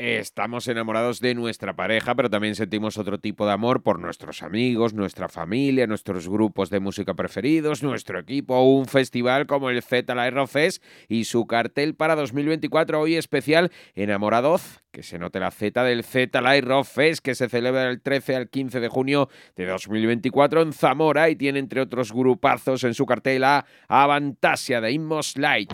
Estamos enamorados de nuestra pareja, pero también sentimos otro tipo de amor por nuestros amigos, nuestra familia, nuestros grupos de música preferidos, nuestro equipo un festival como el Z Fest y su cartel para 2024 hoy especial Enamorados, que se note la Z del Z Live Fest que se celebra del 13 al 15 de junio de 2024 en Zamora y tiene entre otros grupazos en su cartel a Avantasia de Inmos Light.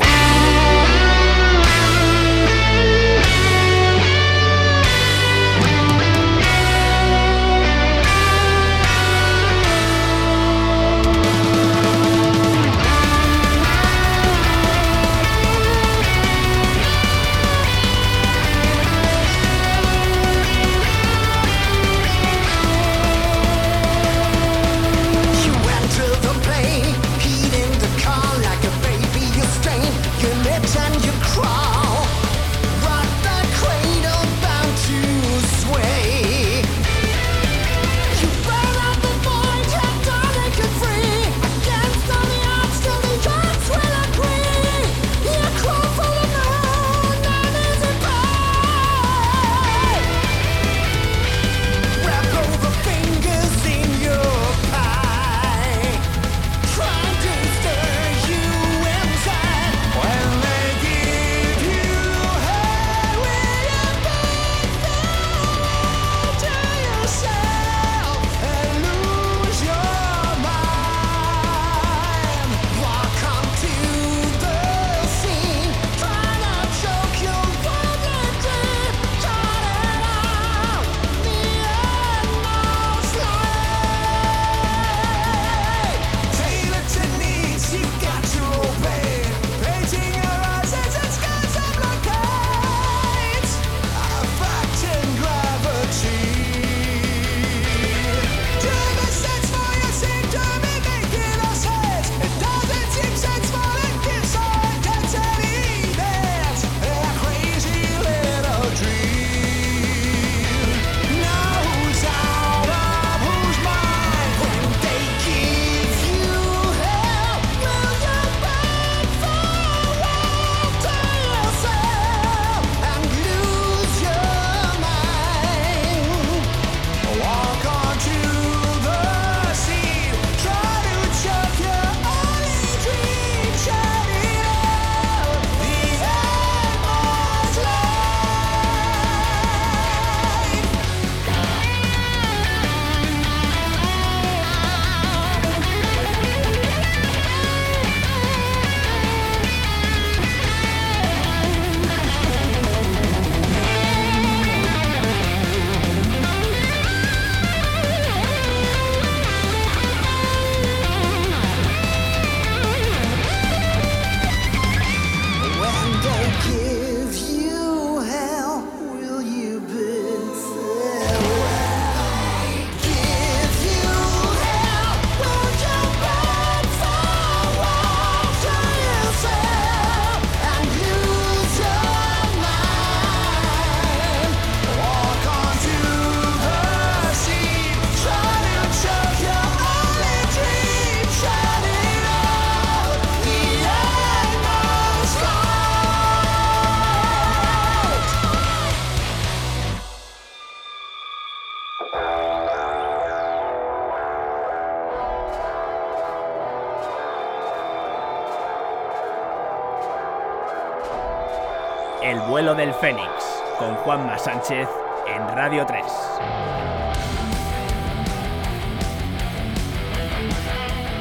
Vuelo del Fénix, con Juanma Sánchez en Radio 3.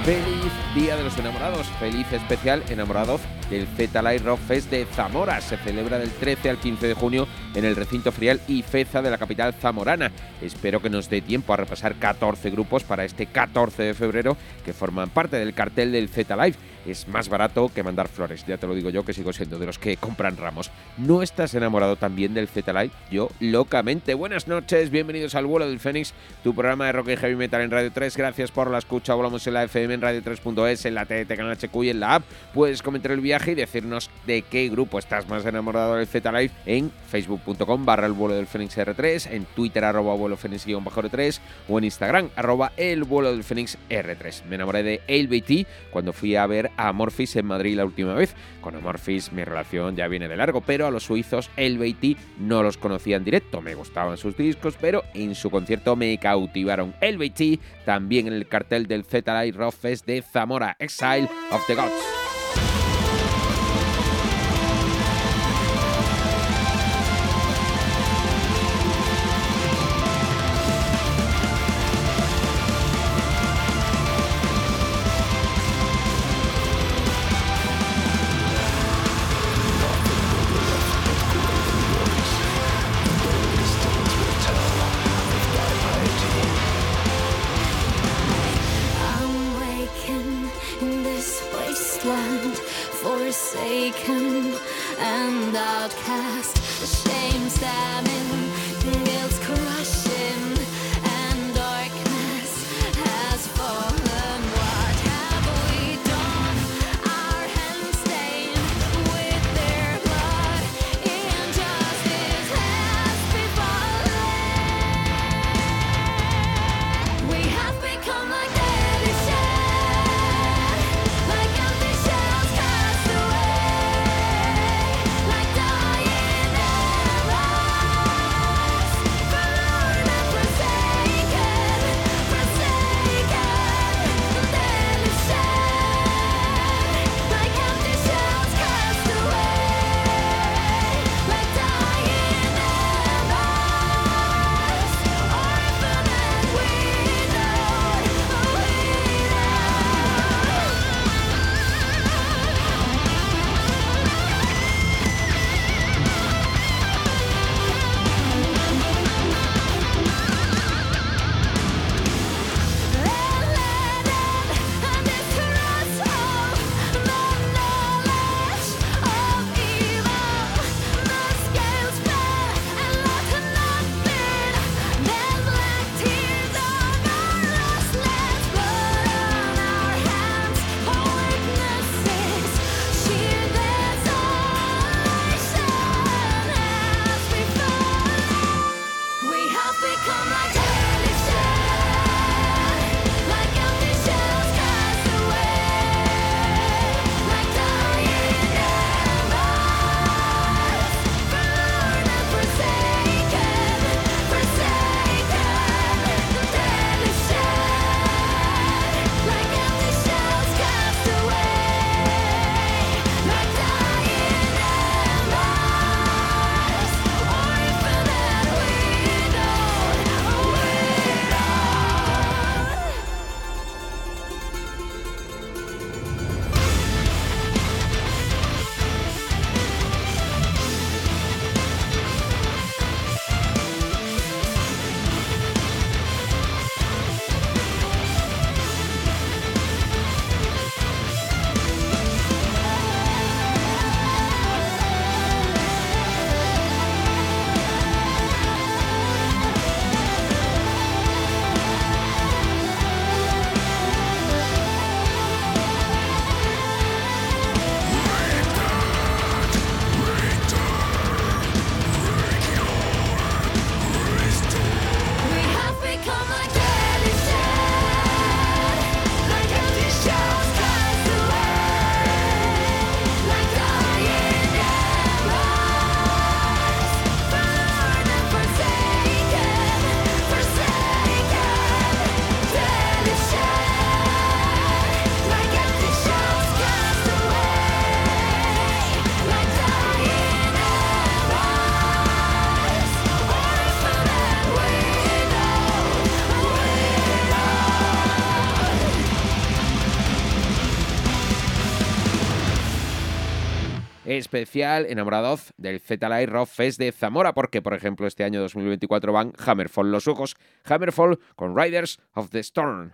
Feliz Día de los Enamorados, feliz especial enamorados del Z Live Rock Fest de Zamora. Se celebra del 13 al 15 de junio en el recinto frial y Feza de la capital zamorana. Espero que nos dé tiempo a repasar 14 grupos para este 14 de febrero que forman parte del cartel del Z Live. Es más barato que mandar flores, ya te lo digo yo que sigo siendo de los que compran ramos. ¿No estás enamorado también del Z Live? Yo locamente. Buenas noches, bienvenidos al vuelo del Fénix, tu programa de rock y heavy metal en Radio 3. Gracias por la escucha. Volamos en la FM en Radio 3.es, en la TT Canal HQ y en la app. Puedes comentar el viaje y decirnos de qué grupo estás más enamorado del Z-Live en facebook.com barra el vuelo del Fénix R3, en Twitter arroba vuelo Fénix R3 o en Instagram arroba el vuelo del Fénix R3. Me enamoré de AilBT cuando fui a ver a Amorphis en Madrid la última vez. Con Amorphis mi relación ya viene de largo, pero a los suizos AilBT no los conocía en directo. Me gustaban sus discos, pero en su concierto me cautivaron. AilBT también en el cartel del Z-Live Rock Fest de Zamora, Exile of the Gods. Especial enamorados del Z-Live Rock Fest de Zamora, porque por ejemplo este año 2024 van Hammerfall los ojos, Hammerfall con Riders of the Storm.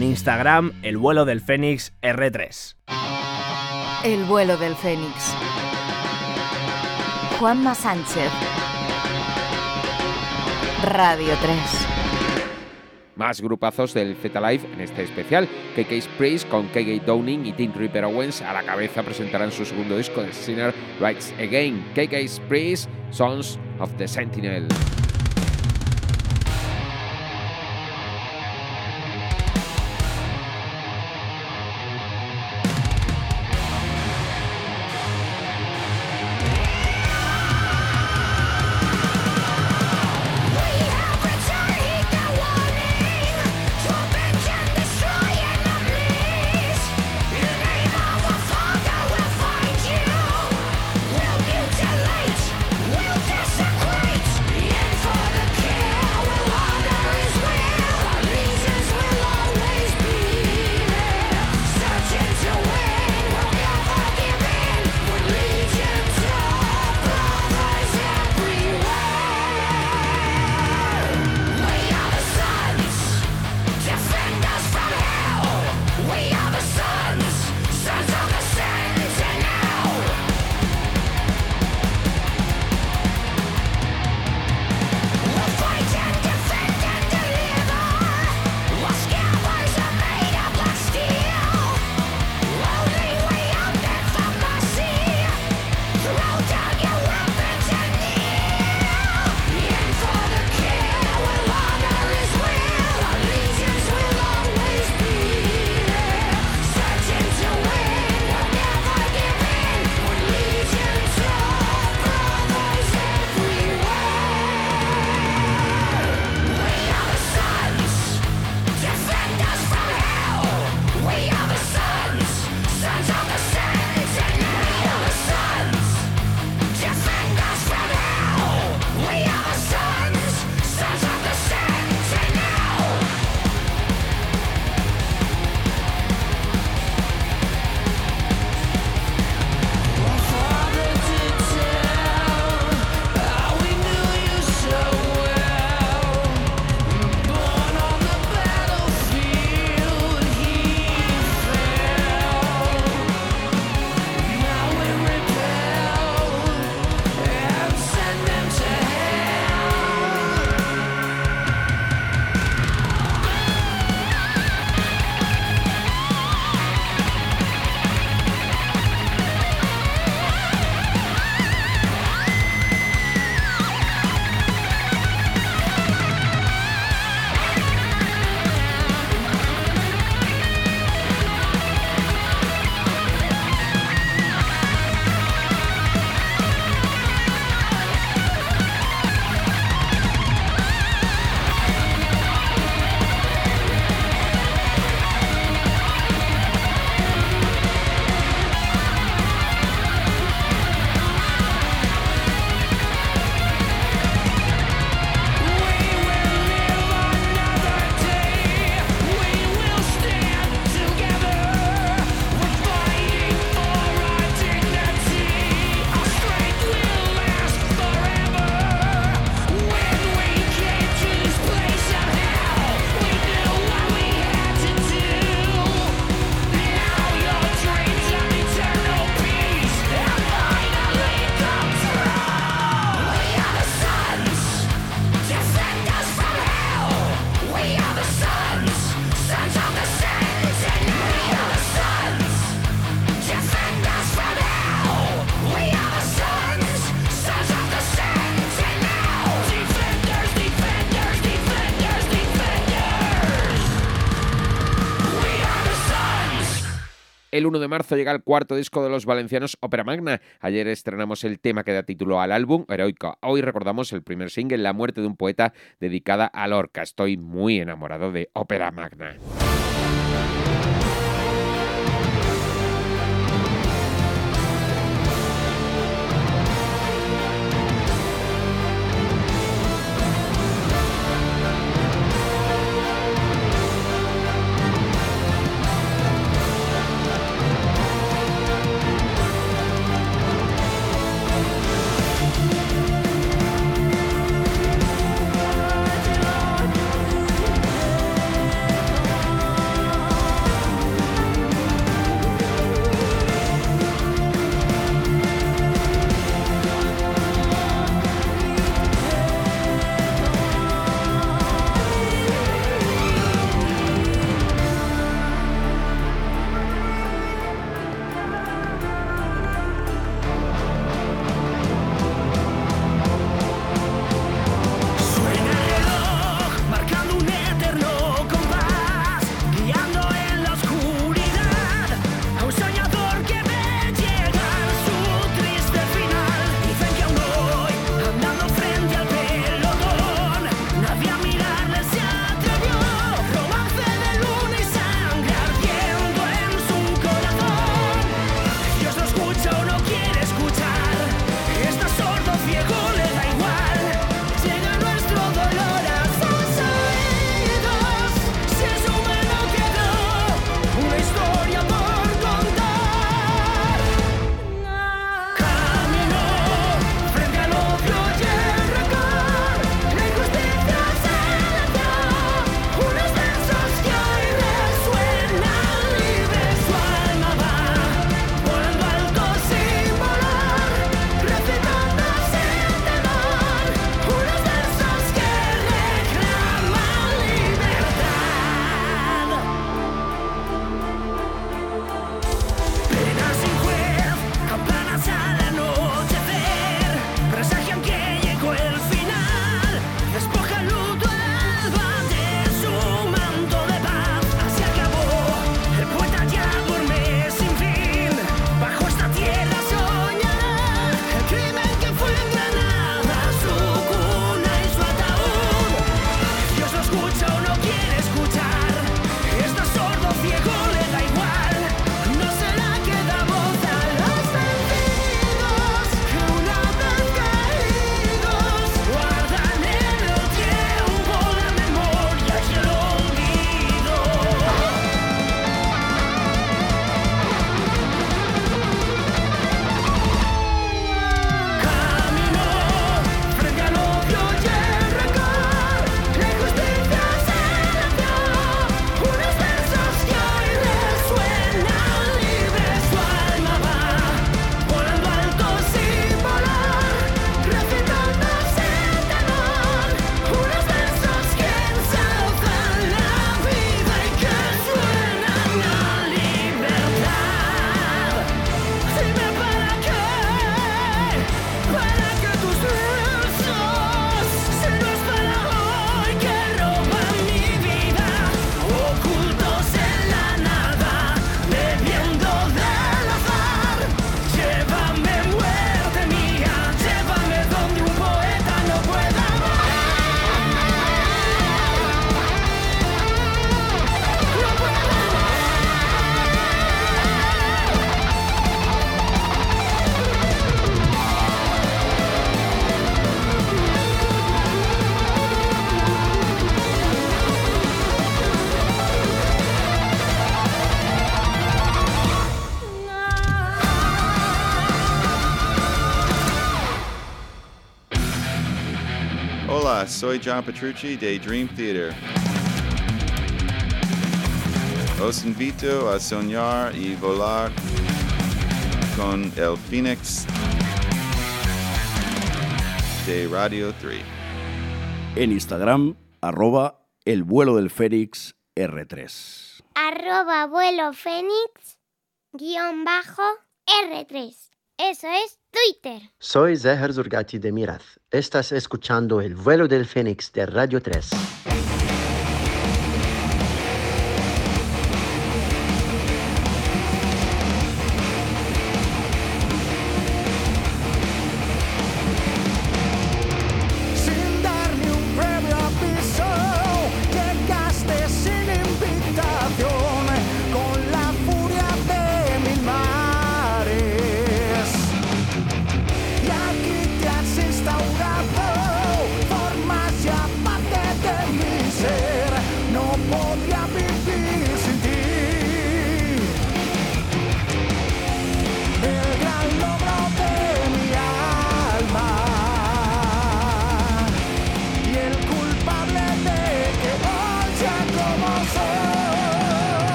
En Instagram, el vuelo del Fénix R3. El vuelo del Fénix. Juanma Sánchez. Radio 3. Más grupazos del Z Live en este especial. KK Praise con KK Downing y Tim Ripper Owens a la cabeza presentarán su segundo disco de Sinner Rights Again. KK Praise, Sons of the Sentinel. El 1 de marzo llega el cuarto disco de los valencianos Opera Magna. Ayer estrenamos el tema que da título al álbum, Heroica. Hoy recordamos el primer single, La muerte de un poeta, dedicada a Lorca. Estoy muy enamorado de Opera Magna. Soy John Petrucci de Dream Theater. Os invito a soñar y volar con el Phoenix de Radio 3. En Instagram, arroba el vuelo del Fénix R3. Arroba vuelo Fénix guion bajo R3. Eso es Twitter. Soy Zeher Zurgati de Miraz. Estás escuchando el vuelo del Fénix de Radio 3.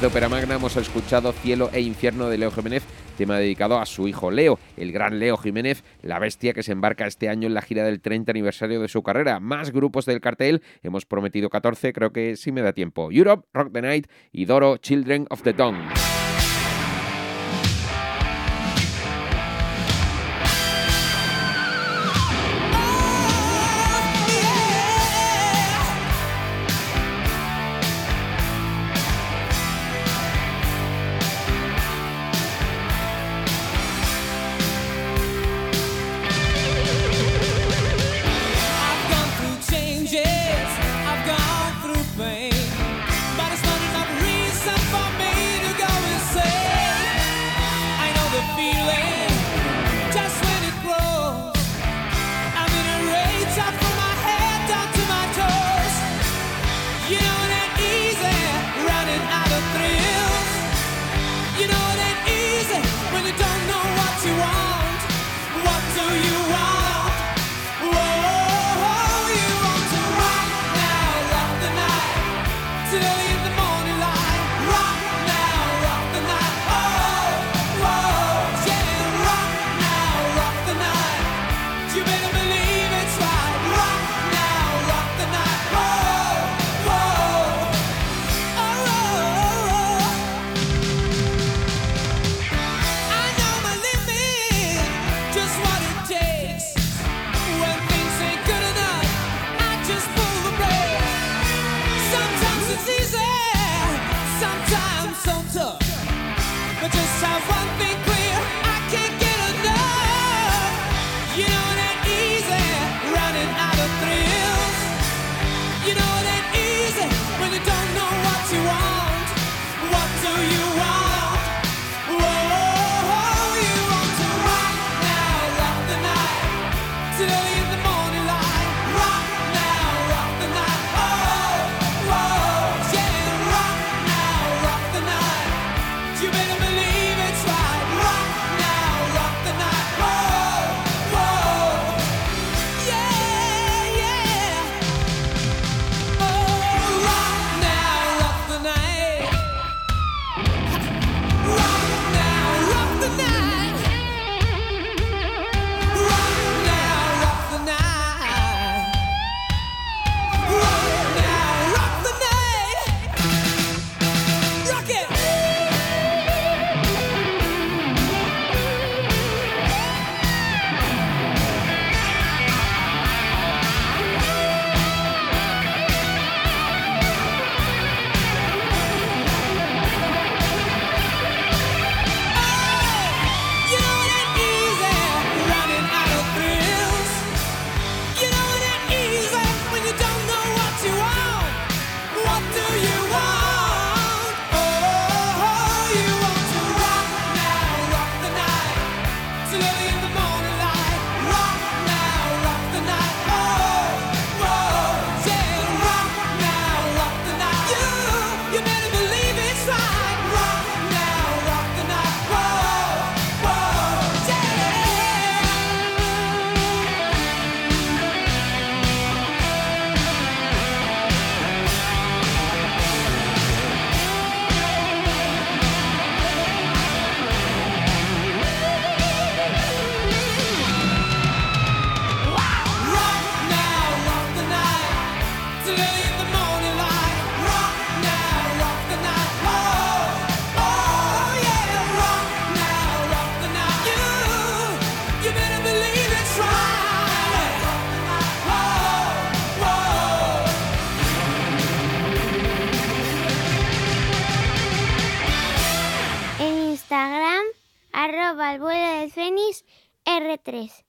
De Ópera Magna hemos escuchado Cielo e Infierno de Leo Jiménez, tema dedicado a su hijo Leo, el gran Leo Jiménez, la bestia que se embarca este año en la gira del 30 aniversario de su carrera. Más grupos del cartel, hemos prometido 14, creo que sí me da tiempo. Europe, Rock the Night y Doro, Children of the Dawn.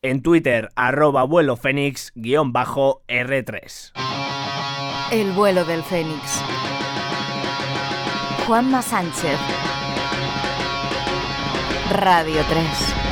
en Twitter arroba vuelo fénix guion bajo R3. El vuelo del fénix. Juanma Sánchez. Radio 3.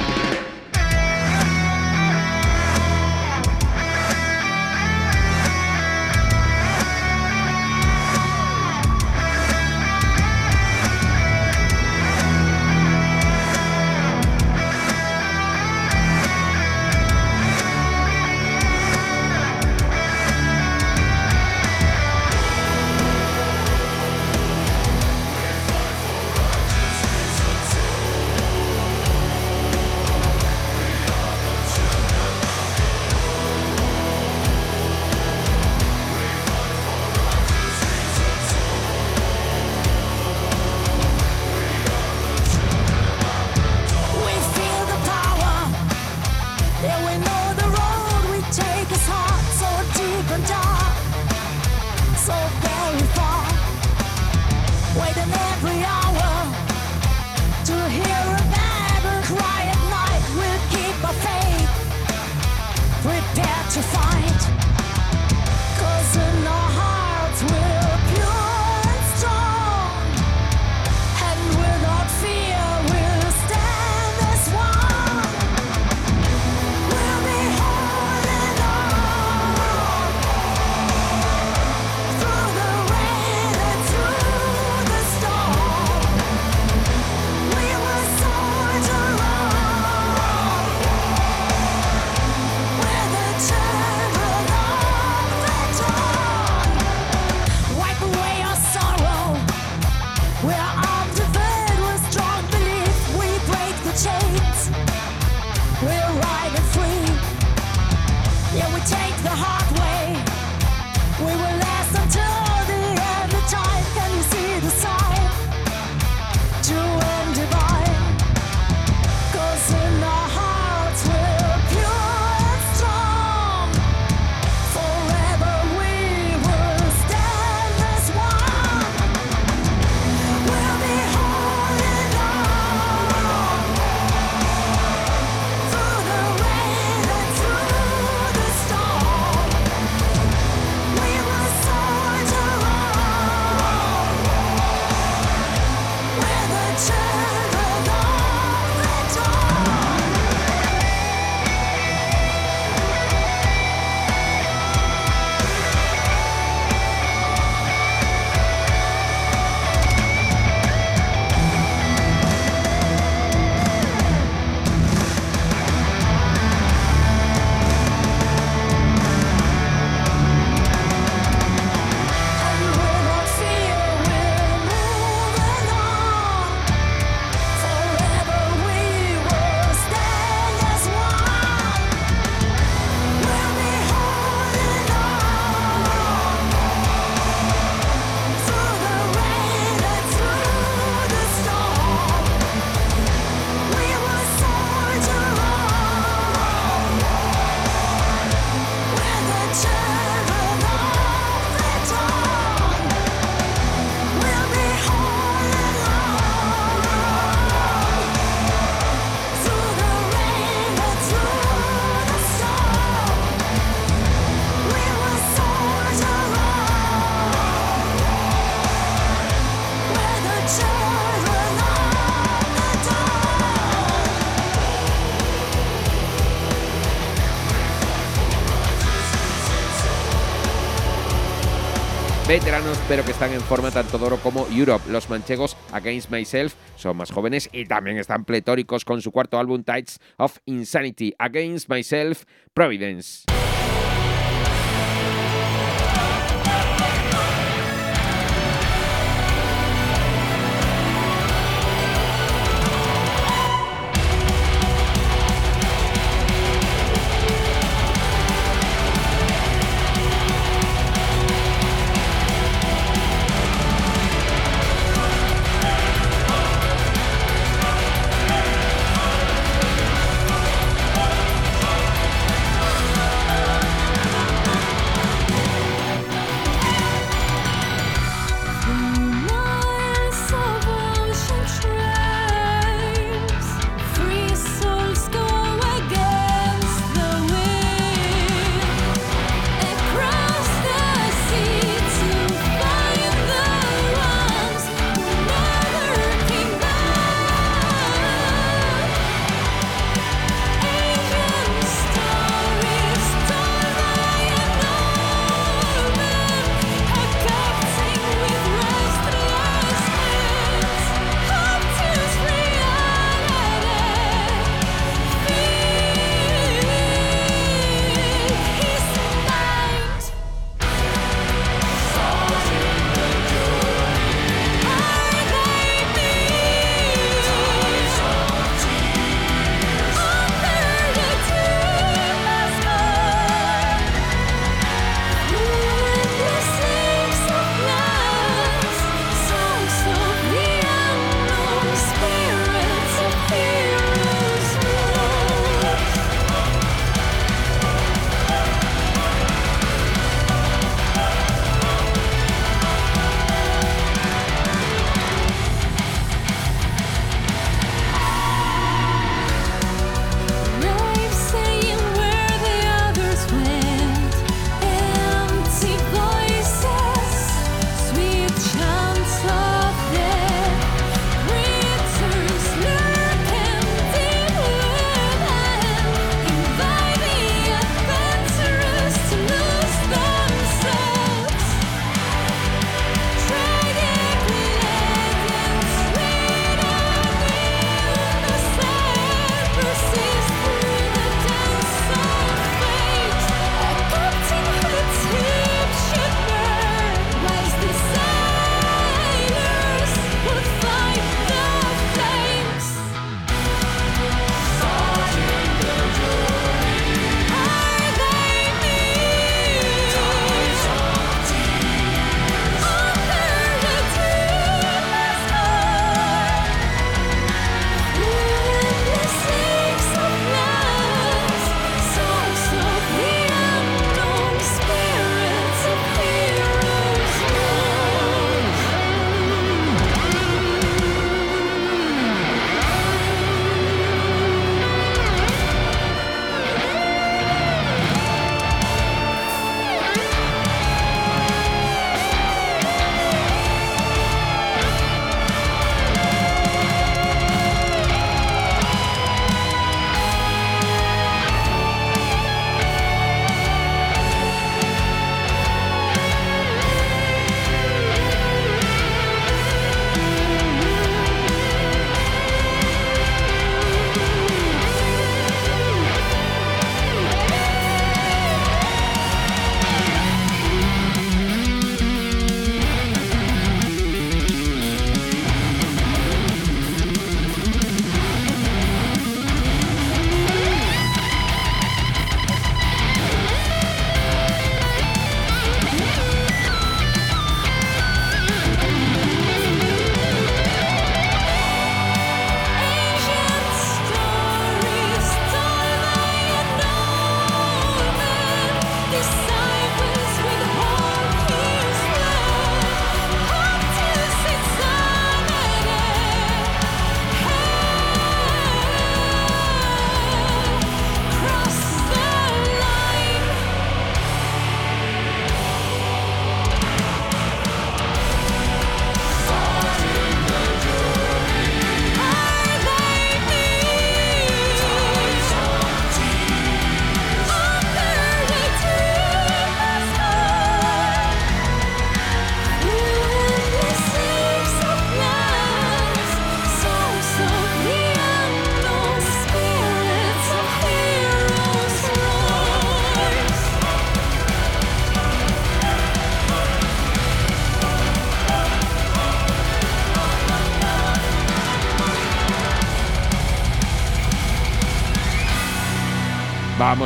veteranos, pero que están en forma tanto Doro como Europe. Los manchegos Against Myself son más jóvenes y también están pletóricos con su cuarto álbum Tides of Insanity, Against Myself, Providence.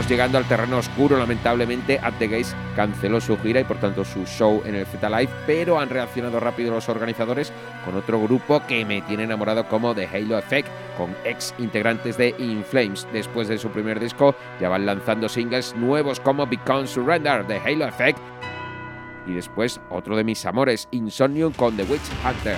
Llegando al terreno oscuro, lamentablemente At The Gates canceló su gira y por tanto su show en el Z Live, pero han reaccionado rápido los organizadores con otro grupo que me tiene enamorado como The Halo Effect, con ex integrantes de In Flames. Después de su primer disco ya van lanzando singles nuevos como Become Surrender, The Halo Effect, y después otro de mis amores, Insomnium con The Witch Hunter.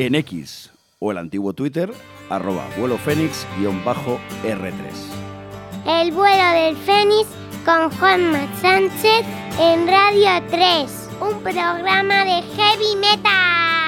En X o el antiguo Twitter, arroba vuelo fénix-r3. El vuelo del Fénix con Juanma Sánchez en Radio 3, un programa de heavy metal.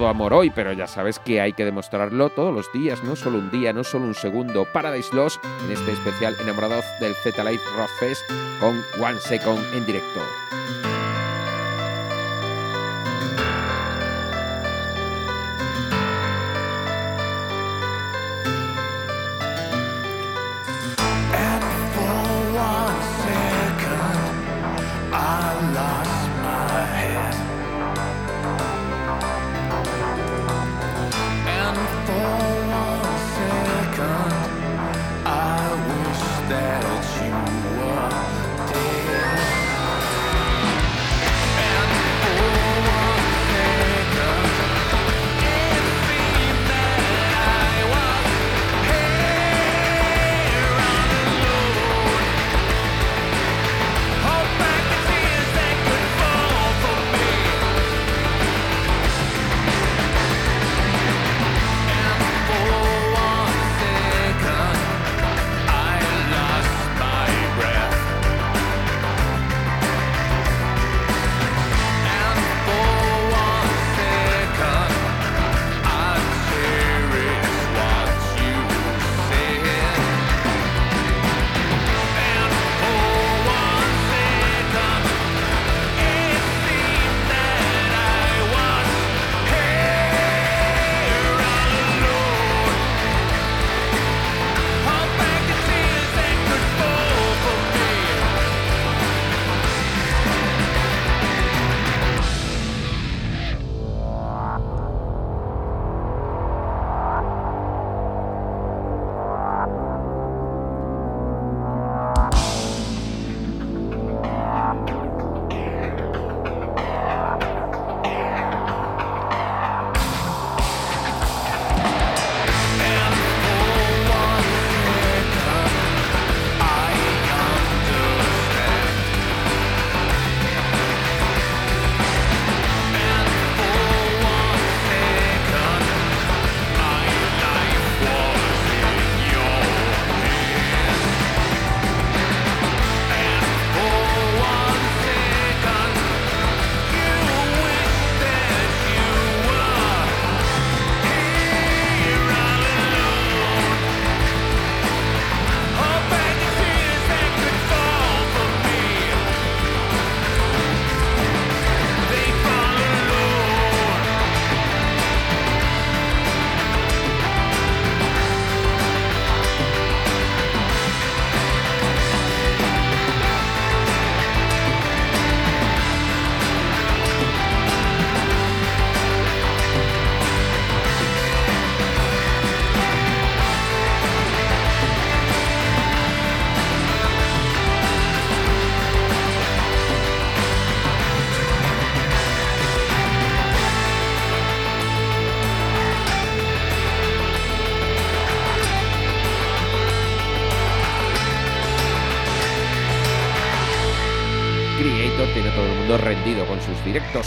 todo amor hoy, pero ya sabes que hay que demostrarlo todos los días, no solo un día, no solo un segundo. Paradise Lost en este especial enamorados del Z Live Rock Fest con One Second en directo.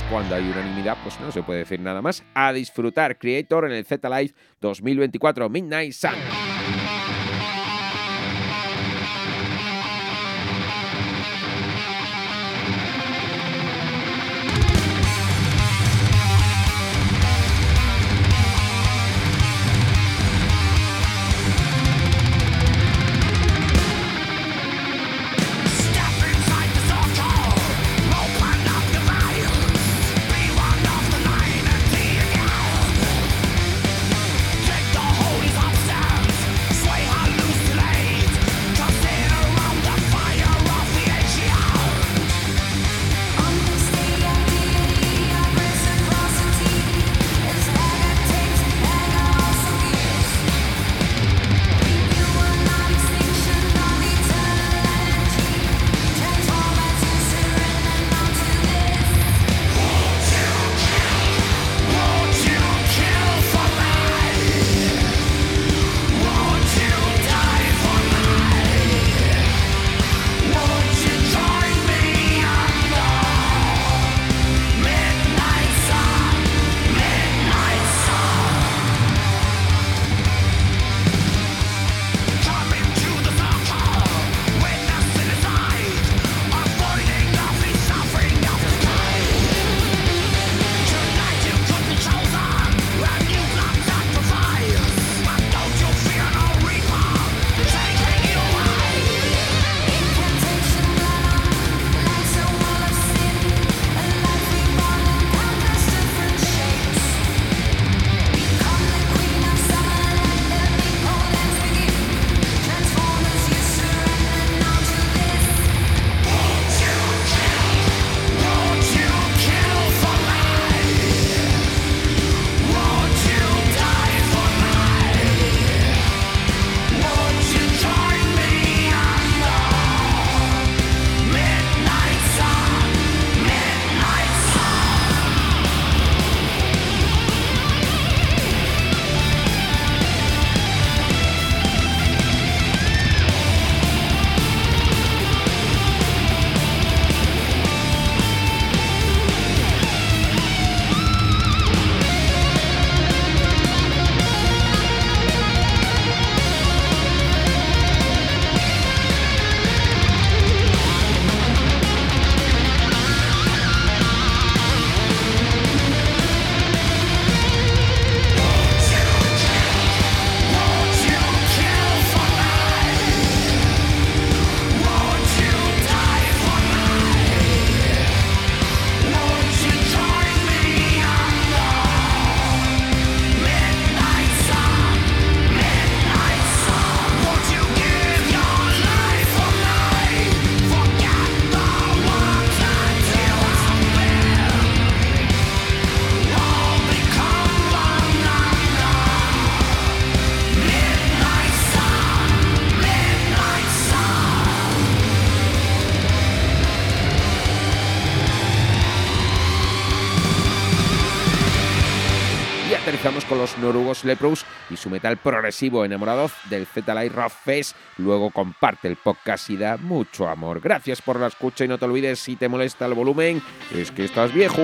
cuando hay unanimidad, pues no se puede decir nada más. A disfrutar Creator en el Z Live 2024 Midnight Sun. Noruegos Leprous y su metal progresivo enamorados del Z-Light Rock Fest. Luego comparte el podcast y da mucho amor. Gracias por la escucha y no te olvides si te molesta el volumen, es que estás viejo.